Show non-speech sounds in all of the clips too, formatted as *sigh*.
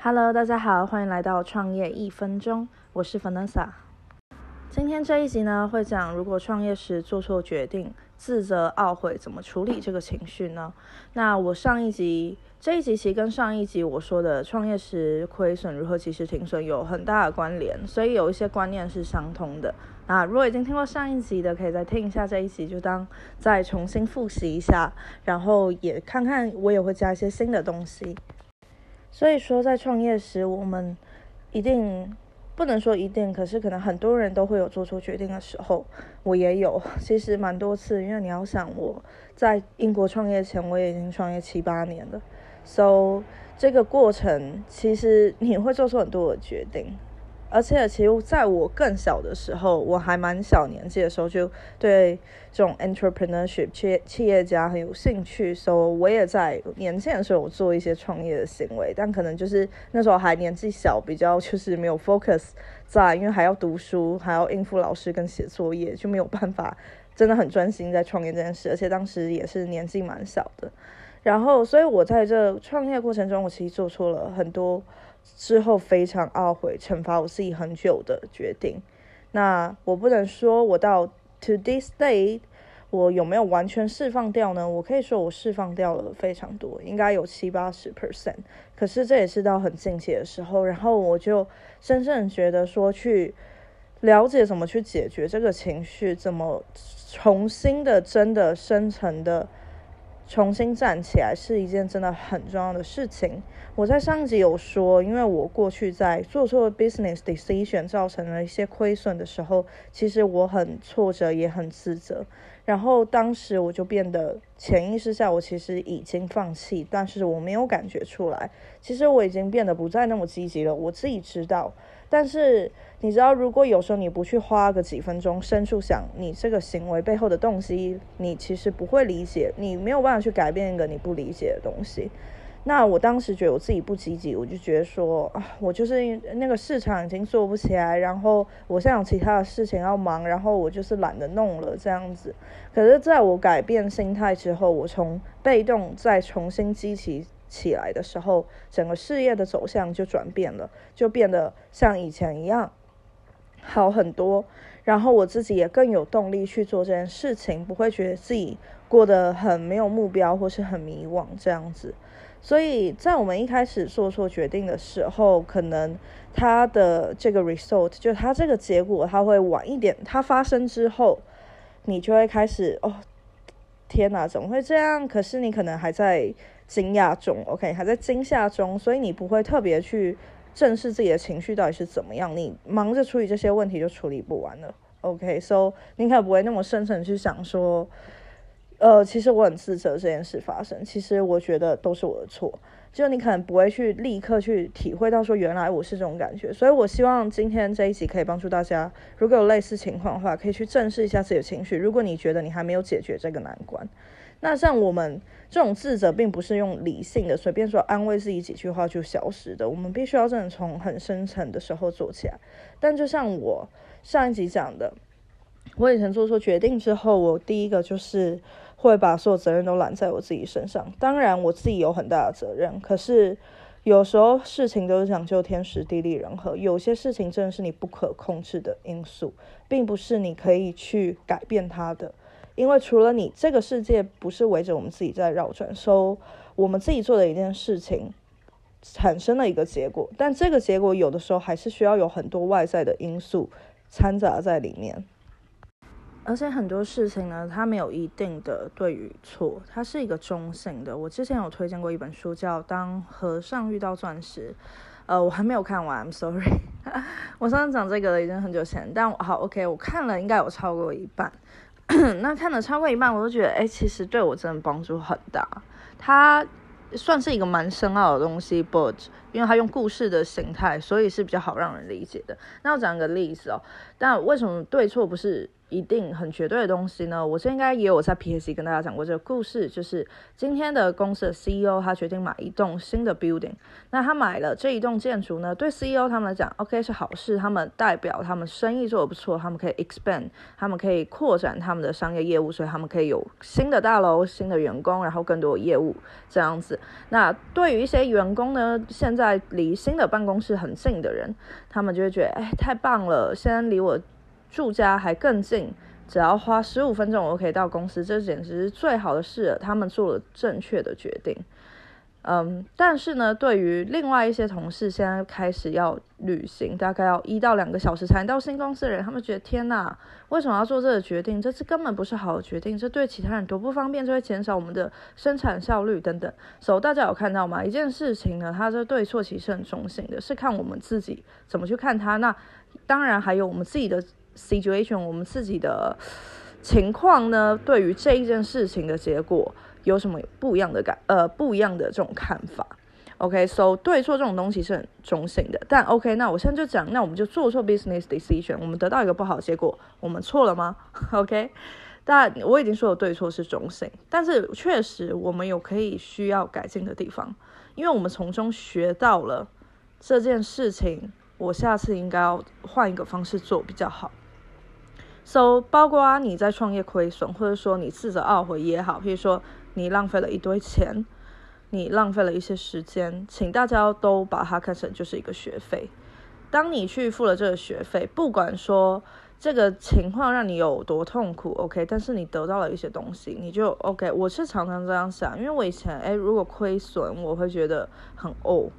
Hello，大家好，欢迎来到创业一分钟，我是 Vanessa。今天这一集呢，会讲如果创业时做错决定，自责懊悔，怎么处理这个情绪呢？那我上一集这一集其实跟上一集我说的创业时亏损如何及时停损有很大的关联，所以有一些观念是相通的。那如果已经听过上一集的，可以再听一下这一集，就当再重新复习一下，然后也看看我也会加一些新的东西。所以说，在创业时，我们一定不能说一定，可是可能很多人都会有做出决定的时候，我也有，*laughs* 其实蛮多次。因为你要想，我在英国创业前，我也已经创业七八年了，so 这个过程其实你会做出很多的决定。而且，其实在我更小的时候，我还蛮小年纪的时候，就对这种 entrepreneurship 企企业家很有兴趣，所以我也在年轻的时候我做一些创业的行为。但可能就是那时候还年纪小，比较就是没有 focus 在，因为还要读书，还要应付老师跟写作业，就没有办法真的很专心在创业这件事。而且当时也是年纪蛮小的，然后，所以我在这创业过程中，我其实做错了很多。之后非常懊悔，惩罚我自己很久的决定。那我不能说我到 to this day 我有没有完全释放掉呢？我可以说我释放掉了非常多，应该有七八十 percent。可是这也是到很近期的时候，然后我就深深觉得说，去了解怎么去解决这个情绪，怎么重新的、真的深层的。重新站起来是一件真的很重要的事情。我在上集有说，因为我过去在做错 business decision 造成了一些亏损的时候，其实我很挫折，也很自责。然后当时我就变得潜意识下，我其实已经放弃，但是我没有感觉出来。其实我已经变得不再那么积极了，我自己知道。但是你知道，如果有时候你不去花个几分钟深处想你这个行为背后的动机，你其实不会理解，你没有办法去改变一个你不理解的东西。那我当时觉得我自己不积极，我就觉得说啊，我就是那个市场已经做不起来，然后我现在有其他的事情要忙，然后我就是懒得弄了这样子。可是在我改变心态之后，我从被动再重新激起。起来的时候，整个事业的走向就转变了，就变得像以前一样好很多。然后我自己也更有动力去做这件事情，不会觉得自己过得很没有目标或是很迷惘这样子。所以在我们一开始做错决定的时候，可能它的这个 result 就它这个结果，它会晚一点。它发生之后，你就会开始哦，天哪，怎么会这样？可是你可能还在。惊讶中，OK，还在惊吓中，所以你不会特别去正视自己的情绪到底是怎么样，你忙着处理这些问题就处理不完了，OK，So 你可能不会那么深层去想说，呃，其实我很自责这件事发生，其实我觉得都是我的错，就你可能不会去立刻去体会到说原来我是这种感觉，所以我希望今天这一集可以帮助大家，如果有类似情况的话，可以去正视一下自己的情绪，如果你觉得你还没有解决这个难关。那像我们这种自责，并不是用理性的随便说安慰自己几句话就消失的。我们必须要真的从很深层的时候做起来。但就像我上一集讲的，我以前做错决定之后，我第一个就是会把所有责任都揽在我自己身上。当然，我自己有很大的责任，可是有时候事情都是讲究天时地利人和，有些事情真的是你不可控制的因素，并不是你可以去改变它的。因为除了你，这个世界不是围着我们自己在绕转，所以我们自己做的一件事情产生了一个结果，但这个结果有的时候还是需要有很多外在的因素掺杂在里面。而且很多事情呢，它没有一定的对与错，它是一个中性的。我之前有推荐过一本书，叫《当和尚遇到钻石》，呃，我还没有看完，I'm sorry。*laughs* 我上次讲这个已经很久前，但好 OK，我看了应该有超过一半。*clears throat* 那看了超过一半，我都觉得，哎，其实对我真的帮助很大。它算是一个蛮深奥的东西，but 因为它用故事的形态，所以是比较好让人理解的。那我讲个例子哦，但为什么对错不是一定很绝对的东西呢？我这应该也有在 P S C 跟大家讲过这个故事，就是今天的公司的 C E O 他决定买一栋新的 building，那他买了这一栋建筑呢，对 C E O 他们来讲，OK 是好事，他们代表他们生意做得不错，他们可以 expand，他们可以扩展他们的商业业务，所以他们可以有新的大楼、新的员工，然后更多业务这样子。那对于一些员工呢，现在离新的办公室很近的人，他们就会觉得，哎，太棒了，现在离我。住家还更近，只要花十五分钟，我可以到公司，这简直是最好的事。他们做了正确的决定，嗯，但是呢，对于另外一些同事，现在开始要旅行，大概要一到两个小时才到新公司的人，他们觉得天哪，为什么要做这个决定？这次根本不是好的决定，这对其他人多不方便，这会减少我们的生产效率等等。所以大家有看到吗？一件事情呢，它的对错其实很中性的，是看我们自己怎么去看它。那当然还有我们自己的。situation，我们自己的情况呢？对于这一件事情的结果有什么不一样的感？呃，不一样的这种看法？OK，so 对错这种东西是很中性的。但 OK，那我现在就讲，那我们就做错 business decision，我们得到一个不好的结果，我们错了吗？OK，*laughs* 但我已经说了对错是中性，但是确实我们有可以需要改进的地方，因为我们从中学到了这件事情，我下次应该要换一个方式做比较好。So，包括啊你在创业亏损，或者说你自责懊悔也好，譬如说你浪费了一堆钱，你浪费了一些时间，请大家都把它看成就是一个学费。当你去付了这个学费，不管说这个情况让你有多痛苦，OK，但是你得到了一些东西，你就 OK。我是常常这样想，因为我以前诶，如果亏损，我会觉得很哦。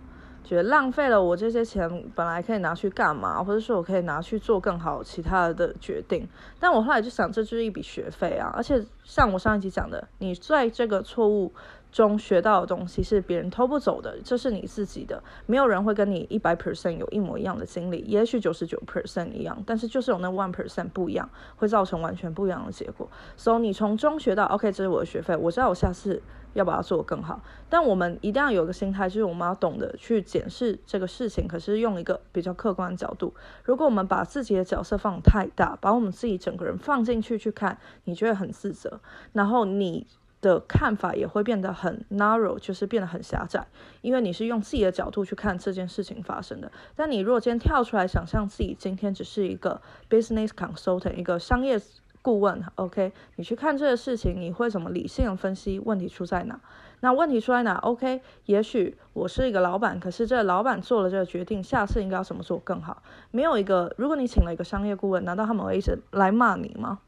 觉得浪费了我这些钱，本来可以拿去干嘛，或者说我可以拿去做更好其他的决定。但我后来就想，这就是一笔学费啊！而且像我上一集讲的，你在这个错误中学到的东西是别人偷不走的，这是你自己的，没有人会跟你一百 percent 有一模一样的经历，也许九十九 percent 一样，但是就是有那 one percent 不一样，会造成完全不一样的结果。所以你从中学到，OK，这是我的学费，我知道我下次。要把它做得更好，但我们一定要有一个心态，就是我们要懂得去检视这个事情，可是用一个比较客观的角度。如果我们把自己的角色放太大，把我们自己整个人放进去去看，你就会很自责，然后你的看法也会变得很 narrow，就是变得很狭窄，因为你是用自己的角度去看这件事情发生的。但你如果今天跳出来想象自己今天只是一个 business consultant，一个商业。顾问，OK，你去看这个事情，你会怎么理性的分析问题出在哪？那问题出在哪？OK，也许我是一个老板，可是这个老板做了这个决定，下次应该要怎么做更好？没有一个，如果你请了一个商业顾问，难道他们会一直来骂你吗？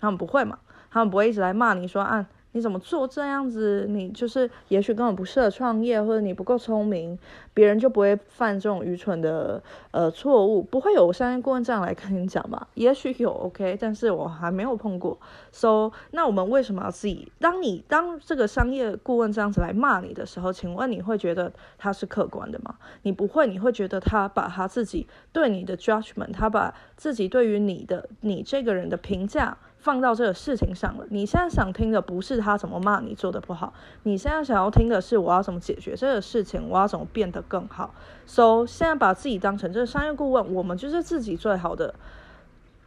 他们不会嘛？他们不会一直来骂你说啊。你怎么做这样子？你就是也许根本不适合创业，或者你不够聪明，别人就不会犯这种愚蠢的呃错误，不会有商业顾问这样来跟你讲吧？也许有，OK，但是我还没有碰过。So，那我们为什么要自己？当你当这个商业顾问这样子来骂你的时候，请问你会觉得他是客观的吗？你不会，你会觉得他把他自己对你的 judgment，他把自己对于你的你这个人的评价。放到这个事情上了。你现在想听的不是他怎么骂你做的不好，你现在想要听的是我要怎么解决这个事情，我要怎么变得更好。So 现在把自己当成这个商业顾问，我们就是自己最好的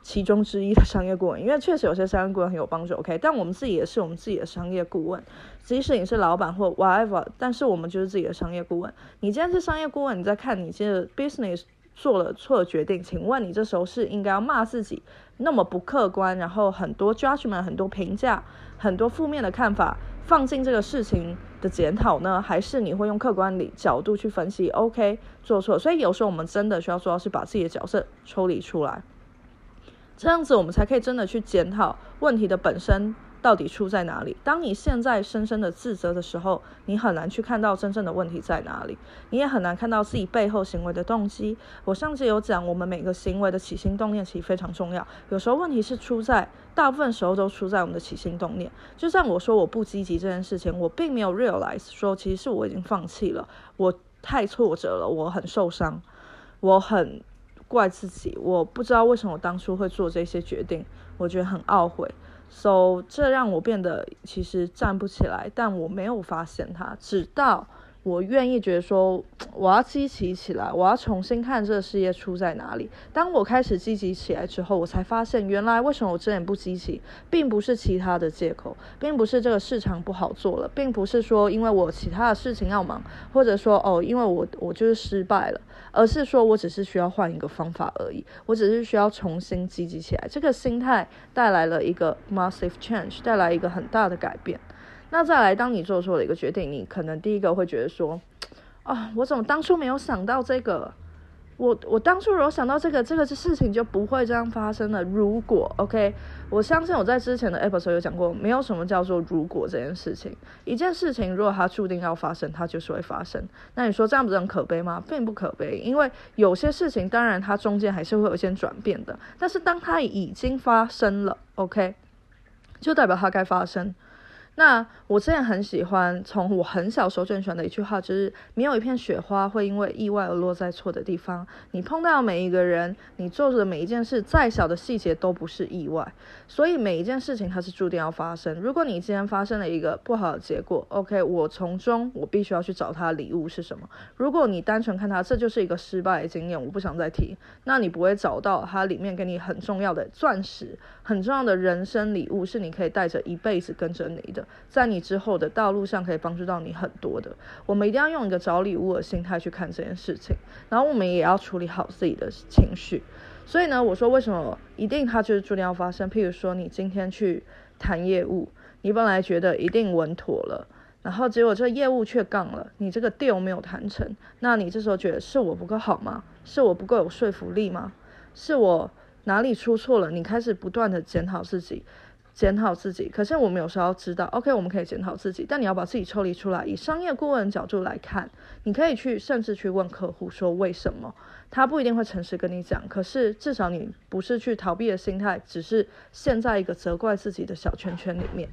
其中之一的商业顾问。因为确实有些商业顾问很有帮助，OK？但我们自己也是我们自己的商业顾问，即使你是老板或 whatever，但是我们就是自己的商业顾问。你既然是商业顾问，你在看你这个 business。做了错决定，请问你这时候是应该要骂自己那么不客观，然后很多 judgment、很多评价、很多负面的看法放进这个事情的检讨呢，还是你会用客观理角度去分析？OK，做错，所以有时候我们真的需要做到是把自己的角色抽离出来，这样子我们才可以真的去检讨问题的本身。到底出在哪里？当你现在深深的自责的时候，你很难去看到真正的问题在哪里，你也很难看到自己背后行为的动机。我上次有讲，我们每个行为的起心动念其实非常重要。有时候问题是出在，大部分时候都出在我们的起心动念。就像我说我不积极这件事情，我并没有 realize 说其实是我已经放弃了，我太挫折了，我很受伤，我很怪自己，我不知道为什么我当初会做这些决定，我觉得很懊悔。So，这让我变得其实站不起来，但我没有发现它，直到我愿意觉得说，*tsk* 我要积极起来，我要重新看这个事业出在哪里。当我开始积极起来之后，我才发现，原来为什么我之前不积极，并不是其他的借口，并不是这个市场不好做了，并不是说因为我其他的事情要忙，或者说哦，因为我我就是失败了，而是说我只是需要换一个方法而已，我只是需要重新积极起来。这个心态带来了一个 massive change，带来一个很大的改变。那再来，当你做错了一个决定，你可能第一个会觉得说，啊，我怎么当初没有想到这个？我我当初如果想到这个，这个事情就不会这样发生了。如果 OK，我相信我在之前的 episode 有讲过，没有什么叫做如果这件事情。一件事情如果它注定要发生，它就是会发生。那你说这样不是很可悲吗？并不可悲，因为有些事情当然它中间还是会有一些转变的。但是当它已经发生了，OK，就代表它该发生。那我之前很喜欢，从我很小时候就很喜欢的一句话，就是没有一片雪花会因为意外而落在错的地方。你碰到每一个人，你做的每一件事，再小的细节都不是意外。所以每一件事情它是注定要发生。如果你今天发生了一个不好的结果，OK，我从中我必须要去找他的礼物是什么。如果你单纯看他这就是一个失败的经验，我不想再提，那你不会找到它里面给你很重要的钻石，很重要的人生礼物，是你可以带着一辈子跟着你的。在你之后的道路上，可以帮助到你很多的。我们一定要用一个找礼物的心态去看这件事情，然后我们也要处理好自己的情绪。所以呢，我说为什么一定它就是注定要发生？譬如说，你今天去谈业务，你本来觉得一定稳妥了，然后结果这业务却杠了，你这个 deal 没有谈成，那你这时候觉得是我不够好吗？是我不够有说服力吗？是我哪里出错了？你开始不断的检讨自己。检讨自己，可是我们有时候知道，OK，我们可以检讨自己，但你要把自己抽离出来，以商业顾问的角度来看，你可以去甚至去问客户说为什么，他不一定会诚实跟你讲，可是至少你不是去逃避的心态，只是陷在一个责怪自己的小圈圈里面。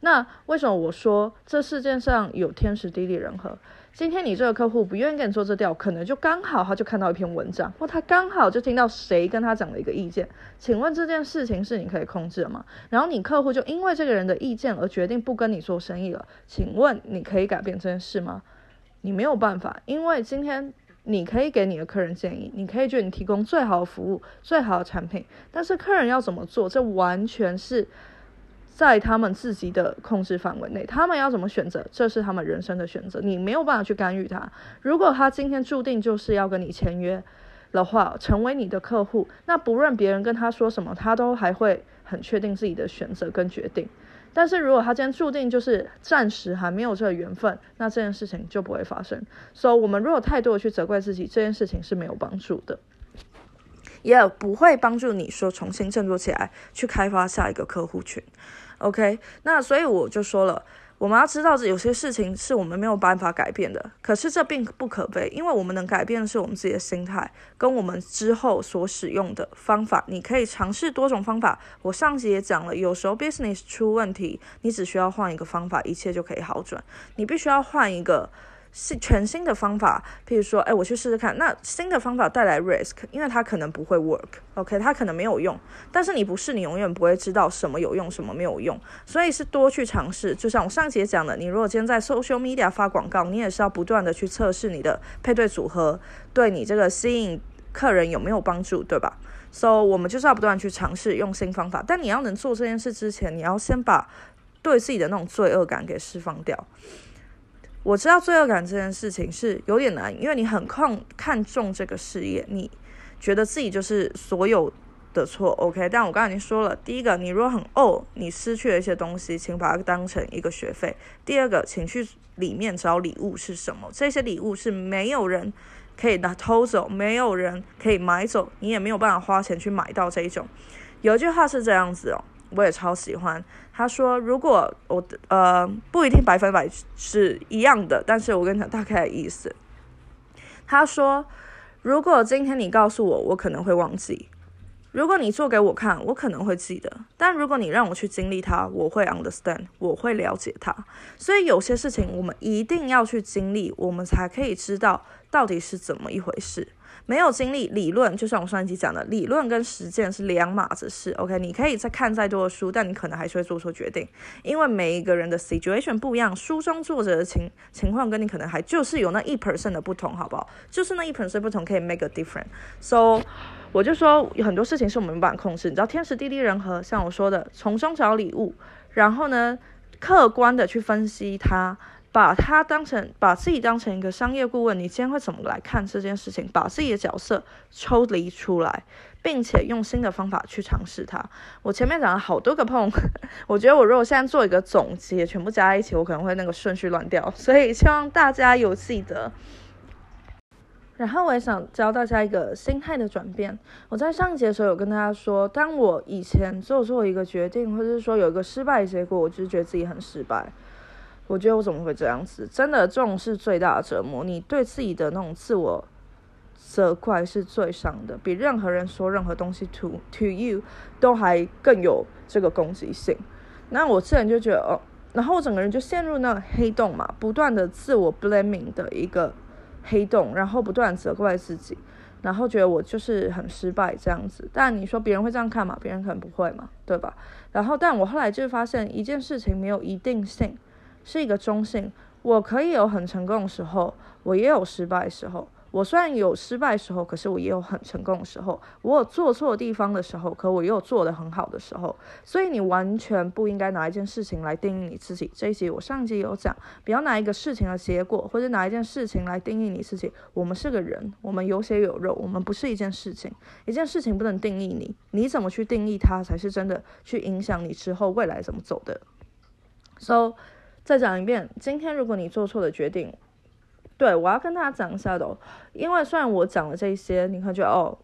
那为什么我说这世界上有天时地利人和？今天你这个客户不愿意跟你做这调，可能就刚好他就看到一篇文章，或他刚好就听到谁跟他讲了一个意见。请问这件事情是你可以控制的吗？然后你客户就因为这个人的意见而决定不跟你做生意了。请问你可以改变这件事吗？你没有办法，因为今天你可以给你的客人建议，你可以觉得你提供最好的服务、最好的产品，但是客人要怎么做，这完全是。在他们自己的控制范围内，他们要怎么选择，这是他们人生的选择，你没有办法去干预他。如果他今天注定就是要跟你签约的话，成为你的客户，那不论别人跟他说什么，他都还会很确定自己的选择跟决定。但是如果他今天注定就是暂时还没有这个缘分，那这件事情就不会发生。所以，我们如果太多的去责怪自己，这件事情是没有帮助的。也不会帮助你说重新振作起来，去开发下一个客户群。OK，那所以我就说了，我们要知道这有些事情是我们没有办法改变的，可是这并不可悲，因为我们能改变的是我们自己的心态，跟我们之后所使用的方法。你可以尝试多种方法。我上集也讲了，有时候 business 出问题，你只需要换一个方法，一切就可以好转。你必须要换一个。是全新的方法，譬如说，哎，我去试试看。那新的方法带来 risk，因为它可能不会 work，OK，它可能没有用。但是你不试，你永远不会知道什么有用，什么没有用。所以是多去尝试。就像我上节讲的，你如果今天在 social media 发广告，你也是要不断的去测试你的配对组合，对你这个吸引客人有没有帮助，对吧？So 我们就是要不断去尝试用新方法。但你要能做这件事之前，你要先把对自己的那种罪恶感给释放掉。我知道罪恶感这件事情是有点难，因为你很看看重这个事业，你觉得自己就是所有的错，OK？但我刚才已经说了，第一个，你如果很哦，你失去了一些东西，请把它当成一个学费；第二个，请去里面找礼物是什么？这些礼物是没有人可以拿偷走，没有人可以买走，你也没有办法花钱去买到这一种。有一句话是这样子哦。我也超喜欢。他说：“如果我的呃不一定百分百是一样的，但是我跟你讲大概的意思。”他说：“如果今天你告诉我，我可能会忘记。如果你做给我看，我可能会记得；但如果你让我去经历它，我会 understand，我会了解它。所以有些事情我们一定要去经历，我们才可以知道到底是怎么一回事。没有经历理论，就像我上一集讲的，理论跟实践是两码子事。OK，你可以再看再多的书，但你可能还是会做错决定，因为每一个人的 situation 不一样，书中作者的情情况跟你可能还就是有那一 percent 的不同，好不好？就是那一 percent 不同可以 make a difference。So 我就说有很多事情是我们无法控制，你知道天时地利人和，像我说的从中找礼物，然后呢，客观的去分析它。把它当成把自己当成一个商业顾问，你今天会怎么来看这件事情？把自己的角色抽离出来，并且用新的方法去尝试它。我前面讲了好多个碰，*laughs* 我觉得我如果现在做一个总结，全部加在一起，我可能会那个顺序乱掉。所以希望大家有记得。然后我也想教大家一个心态的转变。我在上一节的时候有跟大家说，当我以前做错一个决定，或者是说有一个失败的结果，我就是觉得自己很失败。我觉得我怎么会这样子？真的，这种是最大的折磨。你对自己的那种自我责怪是最伤的，比任何人说任何东西 to to you 都还更有这个攻击性。那我自然就觉得哦，然后我整个人就陷入那个黑洞嘛，不断的自我 blaming 的一个黑洞，然后不断责怪自己，然后觉得我就是很失败这样子。但你说别人会这样看吗？别人可能不会嘛，对吧？然后，但我后来就发现一件事情没有一定性。是一个中性，我可以有很成功的时候，我也有失败的时候。我虽然有失败的时候，可是我也有很成功的时候。我有做错地方的时候，可我也有做得很好的时候。所以你完全不应该拿一件事情来定义你自己。这一集我上一集有讲，不要拿一个事情的结果，或者拿一件事情来定义你自己。我们是个人，我们有血有肉，我们不是一件事情。一件事情不能定义你，你怎么去定义它，才是真的去影响你之后未来怎么走的。So。再讲一遍，今天如果你做错了决定，对我要跟大家讲一下的，因为虽然我讲了这些，你可能觉得哦，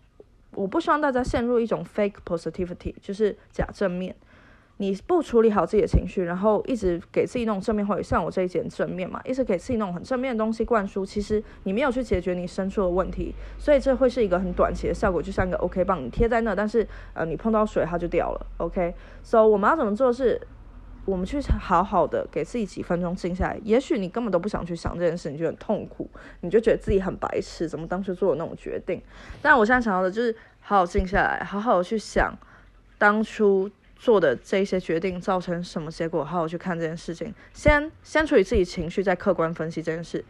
我不希望大家陷入一种 fake positivity，就是假正面，你不处理好自己的情绪，然后一直给自己那种正面话语，像我这一节正面嘛，一直给自己那种很正面的东西灌输，其实你没有去解决你深处的问题，所以这会是一个很短期的效果，就像一个 OK 棒，你贴在那，但是呃你碰到水它就掉了，OK，So 我们要怎么做是？我们去好好的给自己几分钟静下来，也许你根本都不想去想这件事，你就很痛苦，你就觉得自己很白痴，怎么当初做的那种决定？但我现在想要的就是好好静下来，好好的去想当初做的这些决定造成什么结果，好好去看这件事情，先先处理自己情绪，再客观分析这件事，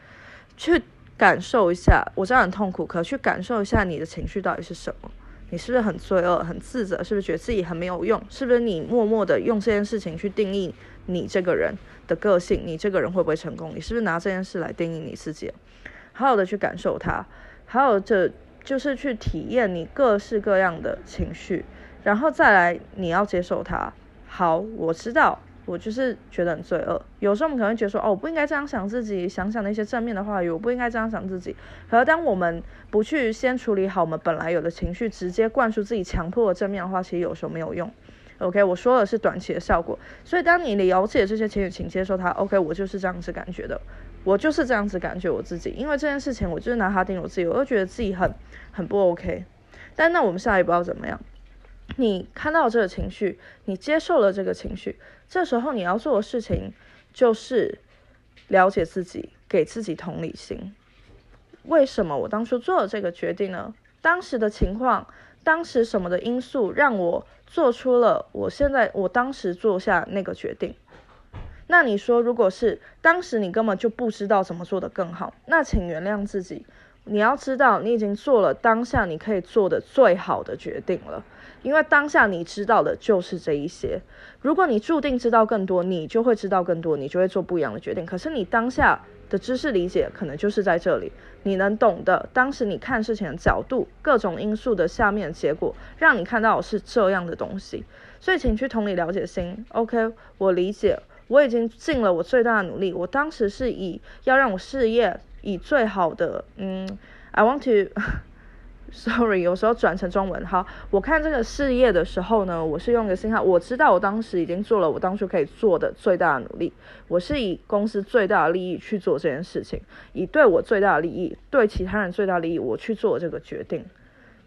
去感受一下，我知道很痛苦，可去感受一下你的情绪到底是什么。你是不是很罪恶、很自责？是不是觉得自己很没有用？是不是你默默的用这件事情去定义你这个人的个性？你这个人会不会成功？你是不是拿这件事来定义你自己？好好的去感受它，还有这就是去体验你各式各样的情绪，然后再来你要接受它。好，我知道。我就是觉得很罪恶。有时候我们可能会觉得说，哦，我不应该这样想自己，想想那些正面的话语，我不应该这样想自己。可是当我们不去先处理好我们本来有的情绪，直接灌输自己强迫的正面的话，其实有时候没有用。OK，我说的是短期的效果。所以当你了解这些情绪，请接受它。OK，我就是这样子感觉的，我就是这样子感觉我自己。因为这件事情，我就是拿它定我自己，我就觉得自己很很不 OK。但那我们下一步要怎么样？你看到这个情绪，你接受了这个情绪，这时候你要做的事情就是了解自己，给自己同理心。为什么我当初做了这个决定呢？当时的情况，当时什么的因素让我做出了我现在我当时做下那个决定？那你说，如果是当时你根本就不知道怎么做的更好，那请原谅自己。你要知道，你已经做了当下你可以做的最好的决定了。因为当下你知道的就是这一些，如果你注定知道更多，你就会知道更多，你就会做不一样的决定。可是你当下的知识理解可能就是在这里，你能懂的，当时你看事情的角度，各种因素的下面的结果，让你看到是这样的东西。所以，请去同理了解心。OK，我理解，我已经尽了我最大的努力。我当时是以要让我事业以最好的，嗯，I want to。*laughs* Sorry，有时候转成中文。好，我看这个事业的时候呢，我是用一个心态，我知道我当时已经做了我当初可以做的最大的努力，我是以公司最大的利益去做这件事情，以对我最大的利益，对其他人最大的利益，我去做这个决定。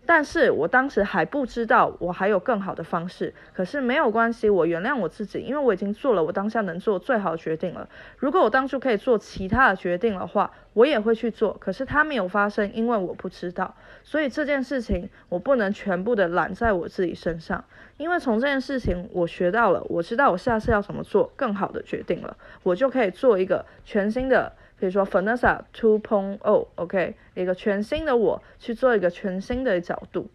但是我当时还不知道我还有更好的方式，可是没有关系，我原谅我自己，因为我已经做了我当下能做最好的决定了。如果我当初可以做其他的决定的话，我也会去做，可是它没有发生，因为我不知道，所以这件事情我不能全部的揽在我自己身上，因为从这件事情我学到了，我知道我下次要怎么做更好的决定了，我就可以做一个全新的。比如说 f a n e s s a Two Point O，OK，一个全新的我去做一个全新的角度。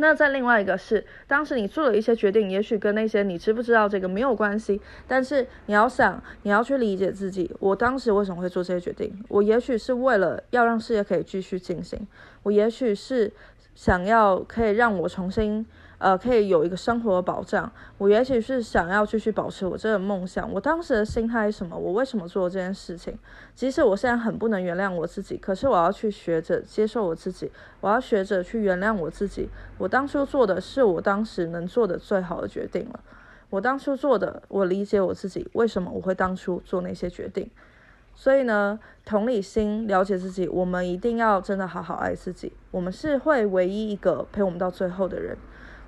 那在另外一个是，当时你做了一些决定，也许跟那些你知不知道这个没有关系，但是你要想，你要去理解自己，我当时为什么会做这些决定？我也许是为了要让事业可以继续进行，我也许是想要可以让我重新。呃，可以有一个生活的保障。我也许是想要继续保持我这个梦想。我当时的心态是什么？我为什么做这件事情？即使我现在很不能原谅我自己，可是我要去学着接受我自己，我要学着去原谅我自己。我当初做的是我当时能做的最好的决定了。我当初做的，我理解我自己为什么我会当初做那些决定。所以呢，同理心，了解自己，我们一定要真的好好爱自己。我们是会唯一一个陪我们到最后的人。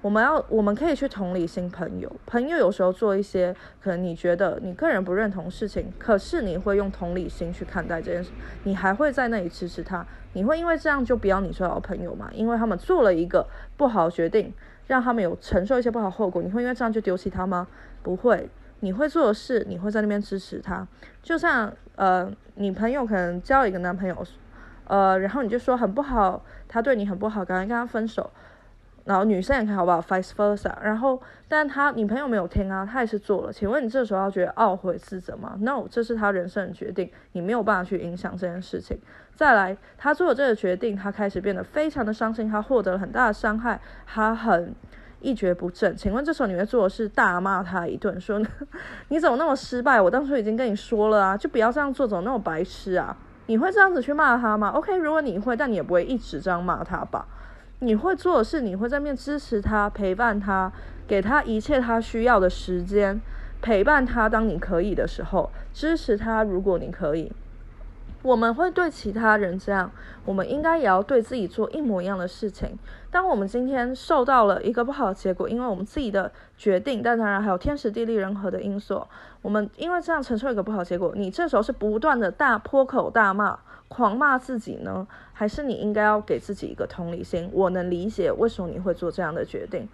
我们要，我们可以去同理心朋友。朋友有时候做一些可能你觉得你个人不认同事情，可是你会用同理心去看待这件事，你还会在那里支持他。你会因为这样就不要你最好的朋友吗？因为他们做了一个不好决定，让他们有承受一些不好后果，你会因为这样就丢弃他吗？不会，你会做的事，你会在那边支持他。就像呃，你朋友可能交一个男朋友，呃，然后你就说很不好，他对你很不好，赶快跟他分手。然后女生也可以好不好，vice versa。然后，但他女朋友没有听啊，他也是做了。请问你这时候要觉得懊悔自责吗？No，这是他人生的决定，你没有办法去影响这件事情。再来，他做了这个决定，他开始变得非常的伤心，他获得了很大的伤害，他很一蹶不振。请问这时候你会做的是大骂他一顿，说 *laughs* 你怎么那么失败？我当初已经跟你说了啊，就不要这样做，怎么那么白痴啊？你会这样子去骂他吗？OK，如果你会，但你也不会一直这样骂他吧？你会做的是，你会在面支持他、陪伴他，给他一切他需要的时间，陪伴他。当你可以的时候，支持他。如果你可以，我们会对其他人这样，我们应该也要对自己做一模一样的事情。当我们今天受到了一个不好的结果，因为我们自己的决定，但当然还有天时地利人和的因素，我们因为这样承受一个不好结果，你这时候是不断的大破口大骂。狂骂自己呢，还是你应该要给自己一个同理心？我能理解为什么你会做这样的决定。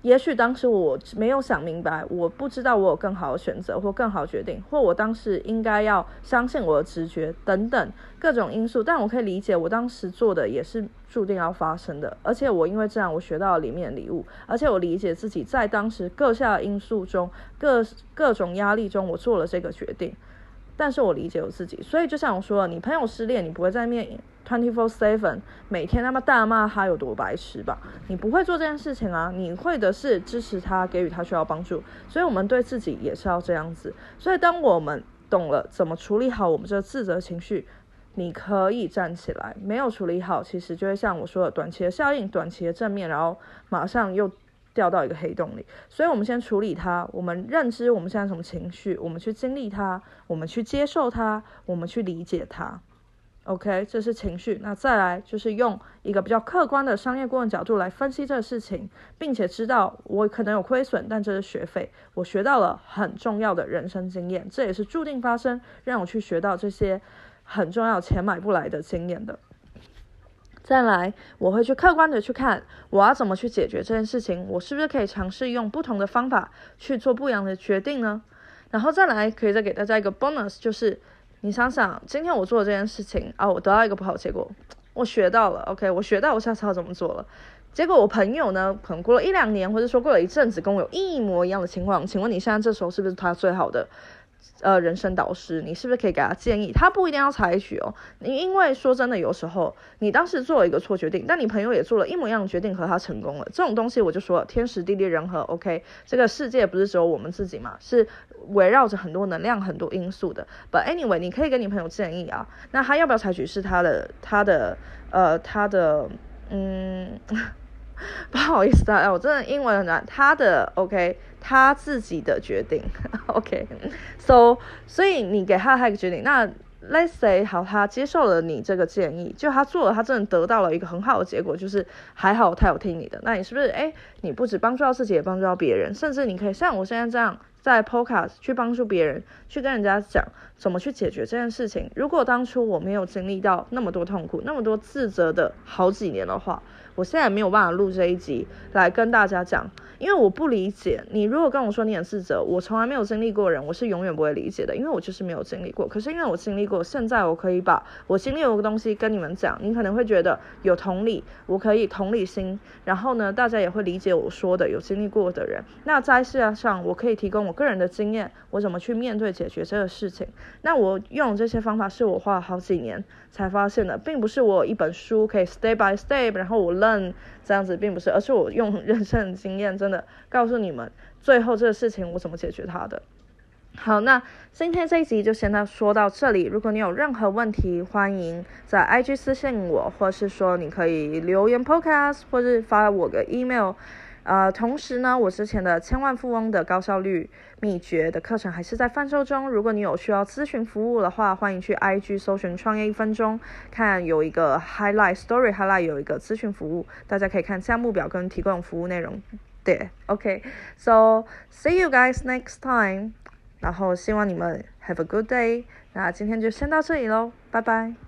也许当时我没有想明白，我不知道我有更好的选择或更好决定，或我当时应该要相信我的直觉等等各种因素。但我可以理解，我当时做的也是注定要发生的。而且我因为这样，我学到了里面的礼物。而且我理解自己在当时各项因素中、各各种压力中，我做了这个决定。但是我理解我自己，所以就像我说，你朋友失恋，你不会在面 twenty four seven 每天那么大骂他有多白痴吧？你不会做这件事情啊，你会的是支持他，给予他需要帮助。所以我们对自己也是要这样子。所以当我们懂了怎么处理好我们这自责情绪，你可以站起来。没有处理好，其实就会像我说的，短期的效应，短期的正面，然后马上又。掉到一个黑洞里，所以我们先处理它。我们认知我们现在什么情绪，我们去经历它，我们去接受它，我们去理解它。OK，这是情绪。那再来就是用一个比较客观的商业顾问角度来分析这个事情，并且知道我可能有亏损，但这是学费，我学到了很重要的人生经验，这也是注定发生让我去学到这些很重要钱买不来的经验的。再来，我会去客观的去看，我要怎么去解决这件事情，我是不是可以尝试用不同的方法去做不一样的决定呢？然后再来，可以再给大家一个 bonus，就是你想想，今天我做的这件事情啊，我得到一个不好结果，我学到了，OK，我学到我下次要怎么做了。结果我朋友呢，可能过了一两年，或者说过了一阵子，跟我有一模一样的情况，请问你现在这时候是不是他最好的？呃，人生导师，你是不是可以给他建议？他不一定要采取哦。你因为说真的，有时候你当时做了一个错决定，但你朋友也做了一模一样的决定和他成功了。这种东西我就说天时地利人和，OK。这个世界不是只有我们自己嘛，是围绕着很多能量、很多因素的。But anyway，你可以给你朋友建议啊。那他要不要采取是他的他的呃他的嗯。*laughs* 不好意思啊，我真的英文很难。他的 OK，他自己的决定 *laughs* OK，So，所以你给他他一个决定。那 Let's say 好，他接受了你这个建议，就他做了，他真的得到了一个很好的结果，就是还好他有听你的。那你是不是哎，你不止帮助到自己，也帮助到别人，甚至你可以像我现在这样在 Podcast 去帮助别人，去跟人家讲怎么去解决这件事情。如果当初我没有经历到那么多痛苦，那么多自责的好几年的话，我现在没有办法录这一集来跟大家讲。因为我不理解你，如果跟我说你很自责，我从来没有经历过人，我是永远不会理解的，因为我就是没有经历过。可是因为我经历过，现在我可以把我经历过的东西跟你们讲，你可能会觉得有同理，我可以同理心，然后呢，大家也会理解我说的有经历过的人。那在世界上，我可以提供我个人的经验，我怎么去面对解决这个事情。那我用这些方法是我花了好几年才发现的，并不是我一本书可以 step by step，然后我嗯这样子，并不是，而是我用 *laughs* 人生经验真的。告诉你们，最后这个事情我怎么解决它的。好，那今天这一集就先到说到这里。如果你有任何问题，欢迎在 IG 私信我，或是说你可以留言 Podcast，或是发我个 email。呃，同时呢，我之前的千万富翁的高效率秘诀的课程还是在贩售中。如果你有需要咨询服务的话，欢迎去 IG 搜寻创业一分钟，看有一个 Highlight Story Highlight 有一个咨询服务，大家可以看项目表跟提供服务内容。对，OK，so see you guys next time。然后希望你们 have a good day。那今天就先到这里喽，拜拜。